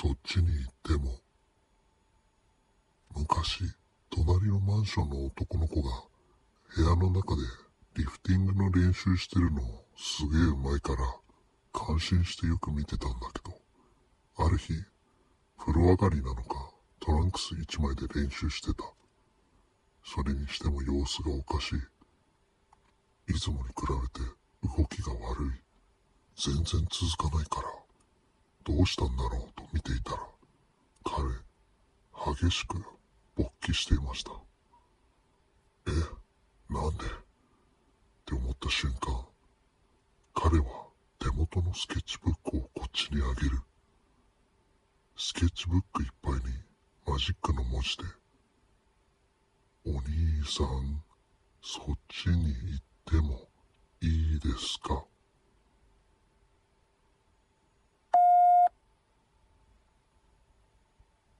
そっちに行っても。昔、隣のマンションの男の子が部屋の中でリフティングの練習してるのすげえうまいから感心してよく見てたんだけど、ある日、風呂上がりなのかトランクス一枚で練習してた。それにしても様子がおかしい。いつもに比べて動きが悪い。全然続かないから、どうしたんだろうと見ていたら、彼、激しく勃起していました。え、なんで？って思った瞬間、彼は手元のスケッチブックをこっちにあげる。スケッチブックいっぱいにマジックの文字で、お兄さん、そっちに行ってもいいですか？